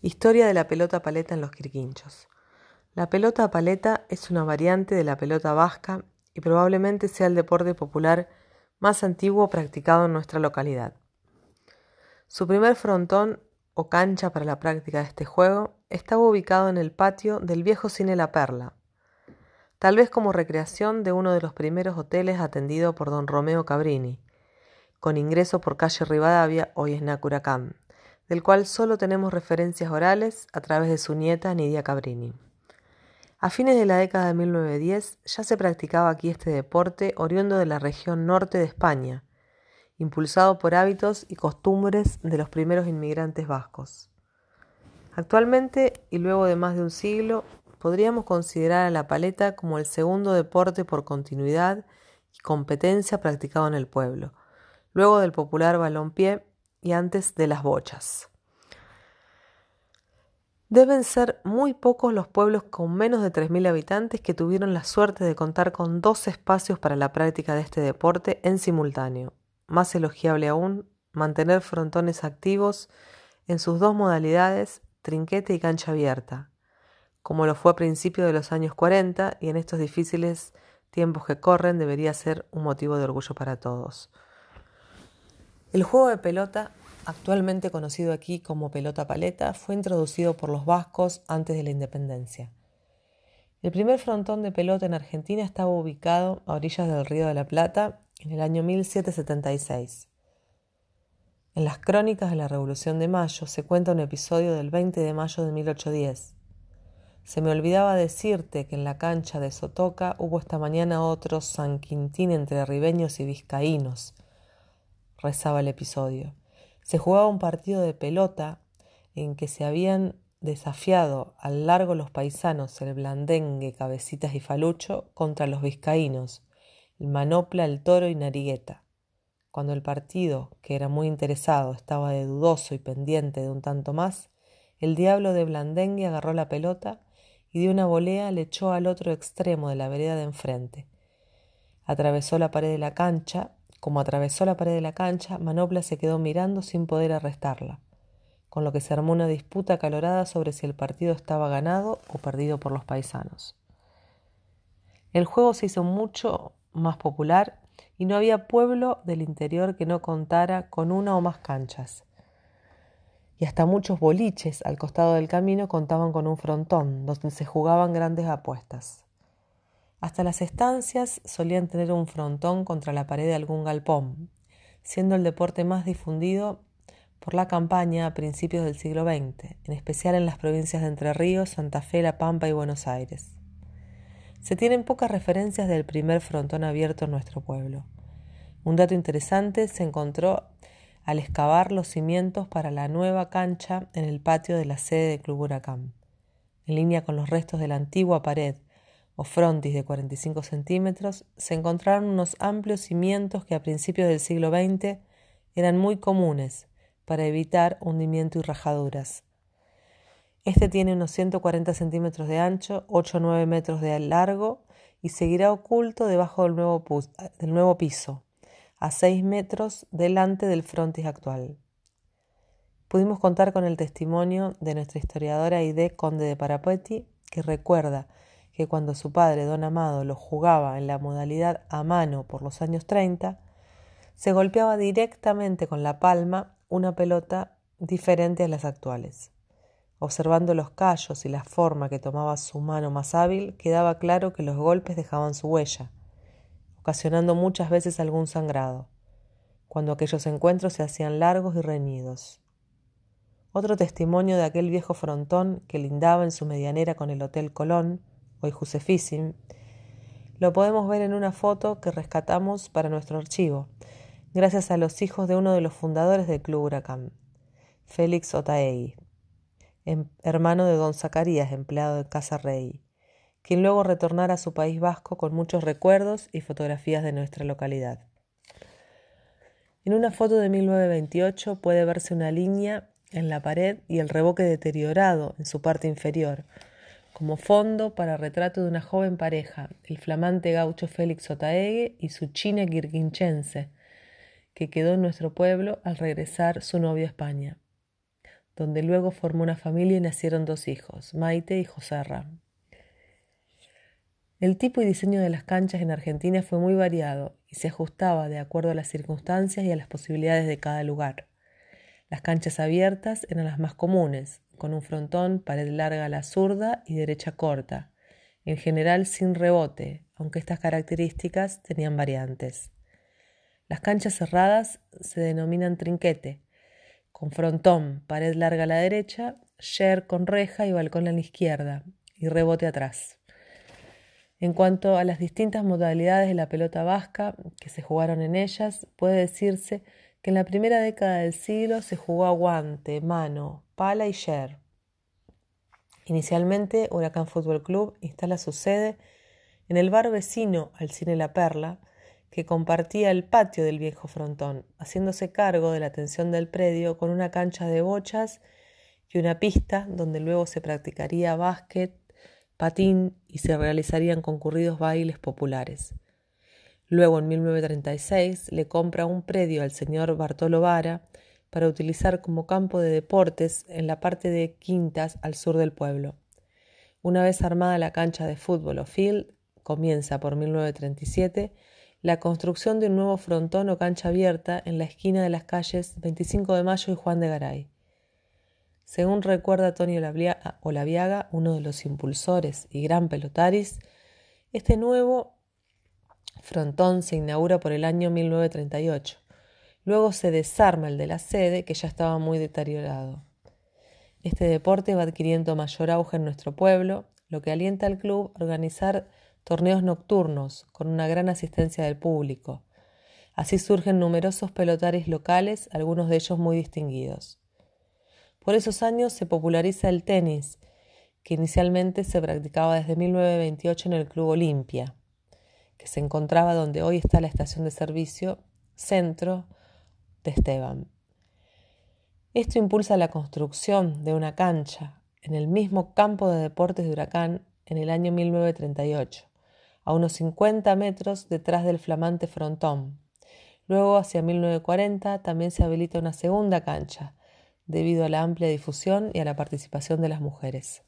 Historia de la pelota paleta en los Quirquinchos. La pelota paleta es una variante de la pelota vasca y probablemente sea el deporte popular más antiguo practicado en nuestra localidad. Su primer frontón o cancha para la práctica de este juego estaba ubicado en el patio del viejo cine La Perla, tal vez como recreación de uno de los primeros hoteles atendido por don Romeo Cabrini, con ingreso por calle Rivadavia, hoy es Nacuracán del cual solo tenemos referencias orales a través de su nieta Nidia Cabrini. A fines de la década de 1910 ya se practicaba aquí este deporte oriundo de la región norte de España, impulsado por hábitos y costumbres de los primeros inmigrantes vascos. Actualmente, y luego de más de un siglo, podríamos considerar a la paleta como el segundo deporte por continuidad y competencia practicado en el pueblo, luego del popular balompié y antes de las bochas. Deben ser muy pocos los pueblos con menos de 3.000 habitantes que tuvieron la suerte de contar con dos espacios para la práctica de este deporte en simultáneo. Más elogiable aún, mantener frontones activos en sus dos modalidades, trinquete y cancha abierta, como lo fue a principios de los años 40 y en estos difíciles tiempos que corren debería ser un motivo de orgullo para todos. El juego de pelota, actualmente conocido aquí como pelota paleta, fue introducido por los vascos antes de la independencia. El primer frontón de pelota en Argentina estaba ubicado a orillas del Río de la Plata en el año 1776. En las crónicas de la Revolución de Mayo se cuenta un episodio del 20 de mayo de 1810. Se me olvidaba decirte que en la cancha de Sotoca hubo esta mañana otro San Quintín entre ribeños y vizcaínos, rezaba el episodio. Se jugaba un partido de pelota en que se habían desafiado al largo los paisanos el blandengue, cabecitas y falucho contra los vizcaínos, el manopla, el toro y narigueta. Cuando el partido, que era muy interesado, estaba de dudoso y pendiente de un tanto más, el diablo de blandengue agarró la pelota y de una volea le echó al otro extremo de la vereda de enfrente. Atravesó la pared de la cancha como atravesó la pared de la cancha, Manopla se quedó mirando sin poder arrestarla, con lo que se armó una disputa acalorada sobre si el partido estaba ganado o perdido por los paisanos. El juego se hizo mucho más popular y no había pueblo del interior que no contara con una o más canchas. Y hasta muchos boliches al costado del camino contaban con un frontón donde se jugaban grandes apuestas. Hasta las estancias solían tener un frontón contra la pared de algún galpón, siendo el deporte más difundido por la campaña a principios del siglo XX, en especial en las provincias de Entre Ríos, Santa Fe, La Pampa y Buenos Aires. Se tienen pocas referencias del primer frontón abierto en nuestro pueblo. Un dato interesante se encontró al excavar los cimientos para la nueva cancha en el patio de la sede de Club Huracán. En línea con los restos de la antigua pared o frontis de 45 centímetros, se encontraron unos amplios cimientos que a principios del siglo XX eran muy comunes para evitar hundimiento y rajaduras. Este tiene unos 140 centímetros de ancho, 8 o 9 metros de largo y seguirá oculto debajo del nuevo, piso, a 6 metros delante del frontis actual. Pudimos contar con el testimonio de nuestra historiadora Ide Conde de Parapetti, que recuerda que cuando su padre, don Amado, lo jugaba en la modalidad a mano por los años 30, se golpeaba directamente con la palma una pelota diferente a las actuales. Observando los callos y la forma que tomaba su mano más hábil, quedaba claro que los golpes dejaban su huella, ocasionando muchas veces algún sangrado, cuando aquellos encuentros se hacían largos y reñidos. Otro testimonio de aquel viejo frontón que lindaba en su medianera con el Hotel Colón hoy Josefísim, lo podemos ver en una foto que rescatamos para nuestro archivo, gracias a los hijos de uno de los fundadores del Club Huracán, Félix Otaegui, em, hermano de don Zacarías, empleado de Casa Rey, quien luego retornara a su país vasco con muchos recuerdos y fotografías de nuestra localidad. En una foto de 1928 puede verse una línea en la pared y el revoque deteriorado en su parte inferior, como fondo para retrato de una joven pareja, el flamante gaucho Félix Otaegue y su china quirquinchense, que quedó en nuestro pueblo al regresar su novio a España. donde luego formó una familia y nacieron dos hijos, Maite y Joserra. El tipo y diseño de las canchas en Argentina fue muy variado y se ajustaba de acuerdo a las circunstancias y a las posibilidades de cada lugar. Las canchas abiertas eran las más comunes, con un frontón, pared larga a la zurda y derecha corta, en general sin rebote, aunque estas características tenían variantes. Las canchas cerradas se denominan trinquete, con frontón, pared larga a la derecha, share con reja y balcón a la izquierda, y rebote atrás. En cuanto a las distintas modalidades de la pelota vasca que se jugaron en ellas, puede decirse que en la primera década del siglo se jugó a guante, mano, pala y sher. Inicialmente, Huracán Fútbol Club instala su sede en el bar vecino al Cine La Perla, que compartía el patio del viejo frontón, haciéndose cargo de la atención del predio con una cancha de bochas y una pista donde luego se practicaría básquet, patín y se realizarían concurridos bailes populares. Luego, en 1936, le compra un predio al señor Bartolo Vara para utilizar como campo de deportes en la parte de Quintas al sur del pueblo. Una vez armada la cancha de fútbol o field, comienza por 1937 la construcción de un nuevo frontón o cancha abierta en la esquina de las calles 25 de Mayo y Juan de Garay. Según recuerda Tony Olaviaga, uno de los impulsores y gran pelotaris, este nuevo frontón se inaugura por el año 1938. Luego se desarma el de la sede, que ya estaba muy deteriorado. Este deporte va adquiriendo mayor auge en nuestro pueblo, lo que alienta al club a organizar torneos nocturnos con una gran asistencia del público. Así surgen numerosos pelotaris locales, algunos de ellos muy distinguidos. Por esos años se populariza el tenis, que inicialmente se practicaba desde 1928 en el Club Olimpia, que se encontraba donde hoy está la estación de servicio Centro de Esteban. Esto impulsa la construcción de una cancha en el mismo campo de deportes de Huracán en el año 1938, a unos 50 metros detrás del flamante frontón. Luego, hacia 1940, también se habilita una segunda cancha, debido a la amplia difusión y a la participación de las mujeres.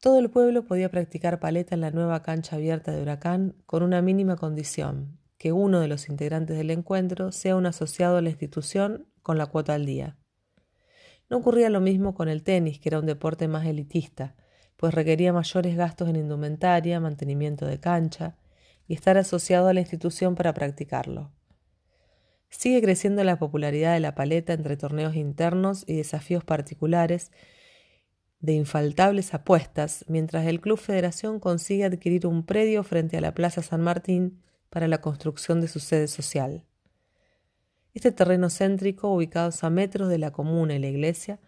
Todo el pueblo podía practicar paleta en la nueva cancha abierta de Huracán con una mínima condición, que uno de los integrantes del encuentro sea un asociado a la institución con la cuota al día. No ocurría lo mismo con el tenis, que era un deporte más elitista, pues requería mayores gastos en indumentaria, mantenimiento de cancha y estar asociado a la institución para practicarlo. Sigue creciendo la popularidad de la paleta entre torneos internos y desafíos particulares de infaltables apuestas, mientras el Club Federación consigue adquirir un predio frente a la Plaza San Martín para la construcción de su sede social. Este terreno céntrico, ubicado a metros de la comuna y la iglesia,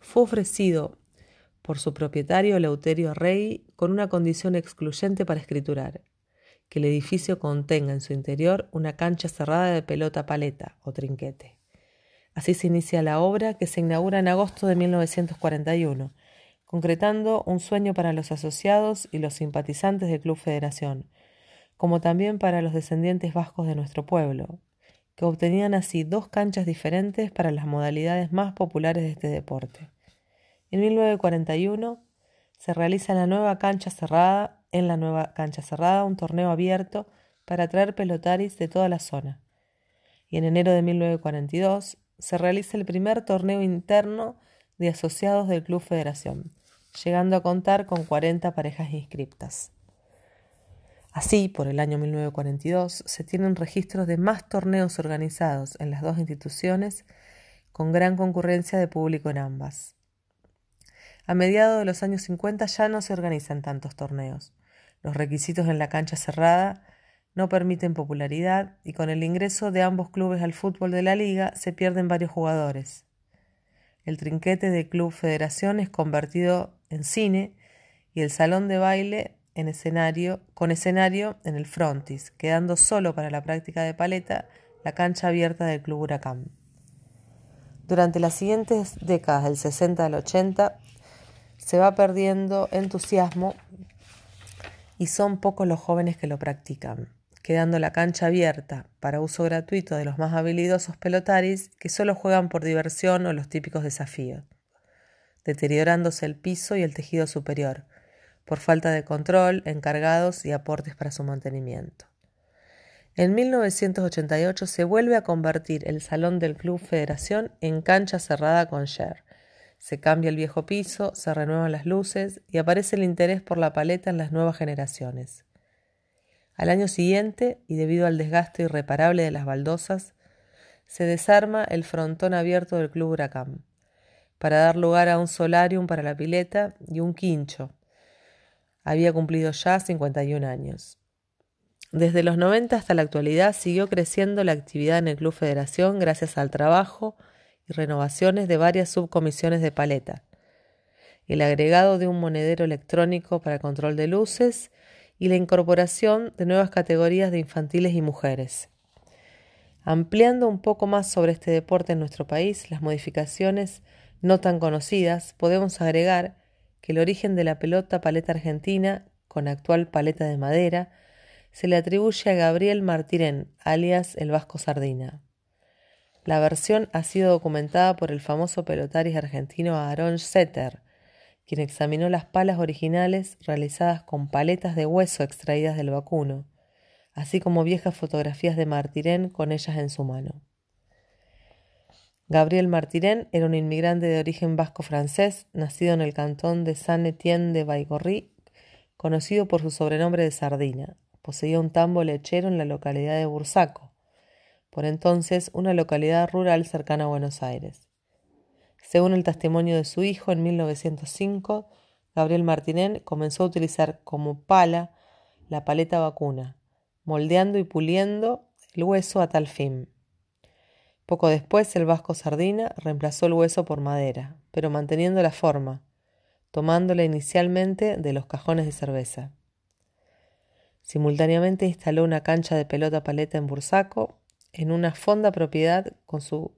fue ofrecido por su propietario Leuterio Rey con una condición excluyente para escriturar que el edificio contenga en su interior una cancha cerrada de pelota paleta o trinquete. Así se inicia la obra que se inaugura en agosto de 1941, concretando un sueño para los asociados y los simpatizantes del Club Federación, como también para los descendientes vascos de nuestro pueblo, que obtenían así dos canchas diferentes para las modalidades más populares de este deporte. En 1941 se realiza la nueva cancha cerrada en la nueva cancha cerrada un torneo abierto para atraer pelotaris de toda la zona. Y en enero de 1942 se realiza el primer torneo interno de asociados del Club Federación, llegando a contar con 40 parejas inscriptas. Así, por el año 1942, se tienen registros de más torneos organizados en las dos instituciones, con gran concurrencia de público en ambas. A mediados de los años 50 ya no se organizan tantos torneos. Los requisitos en la cancha cerrada no permiten popularidad y con el ingreso de ambos clubes al fútbol de la liga se pierden varios jugadores. El trinquete de Club Federación es convertido en cine y el salón de baile en escenario, con escenario en el frontis, quedando solo para la práctica de paleta la cancha abierta del Club Huracán. Durante las siguientes décadas del 60 al 80 se va perdiendo entusiasmo y son pocos los jóvenes que lo practican, quedando la cancha abierta para uso gratuito de los más habilidosos pelotaris que solo juegan por diversión o los típicos desafíos. deteriorándose el piso y el tejido superior, por falta de control, encargados y aportes para su mantenimiento. En 1988 se vuelve a convertir el salón del Club Federación en cancha cerrada con share. Se cambia el viejo piso, se renuevan las luces y aparece el interés por la paleta en las nuevas generaciones. Al año siguiente, y debido al desgaste irreparable de las baldosas, se desarma el frontón abierto del Club Huracán, para dar lugar a un solarium para la pileta y un quincho. Había cumplido ya 51 años. Desde los 90 hasta la actualidad siguió creciendo la actividad en el Club Federación gracias al trabajo y renovaciones de varias subcomisiones de paleta, el agregado de un monedero electrónico para control de luces y la incorporación de nuevas categorías de infantiles y mujeres. Ampliando un poco más sobre este deporte en nuestro país, las modificaciones no tan conocidas, podemos agregar que el origen de la pelota paleta argentina, con actual paleta de madera, se le atribuye a Gabriel Martirén, alias el Vasco Sardina. La versión ha sido documentada por el famoso pelotaris argentino Aaron Setter, quien examinó las palas originales realizadas con paletas de hueso extraídas del vacuno, así como viejas fotografías de Martirén con ellas en su mano. Gabriel Martirén era un inmigrante de origen vasco-francés, nacido en el cantón de Saint-Étienne de Baigorry, conocido por su sobrenombre de Sardina. Poseía un tambo lechero en la localidad de Bursaco, por entonces una localidad rural cercana a Buenos Aires. Según el testimonio de su hijo, en 1905, Gabriel Martirén comenzó a utilizar como pala la paleta vacuna, moldeando y puliendo el hueso a tal fin. Poco después el vasco Sardina reemplazó el hueso por madera, pero manteniendo la forma, tomándola inicialmente de los cajones de cerveza. Simultáneamente instaló una cancha de pelota paleta en Bursaco, en una fonda propiedad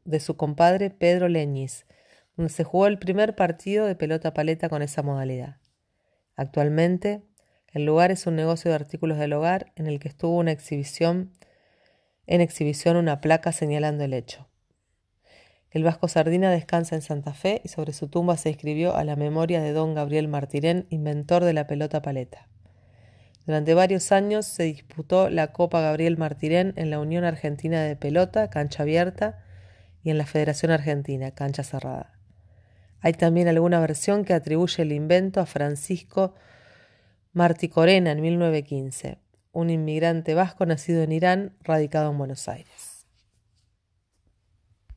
de su compadre Pedro Leñiz, donde se jugó el primer partido de pelota paleta con esa modalidad. Actualmente, el lugar es un negocio de artículos del hogar en el que estuvo una exhibición en exhibición una placa señalando el hecho. El Vasco Sardina descansa en Santa Fe y sobre su tumba se escribió a la memoria de don Gabriel Martirén, inventor de la pelota paleta. Durante varios años se disputó la Copa Gabriel Martirén en la Unión Argentina de Pelota, cancha abierta, y en la Federación Argentina, cancha cerrada. Hay también alguna versión que atribuye el invento a Francisco Martí Corena en 1915 un inmigrante vasco nacido en Irán, radicado en Buenos Aires.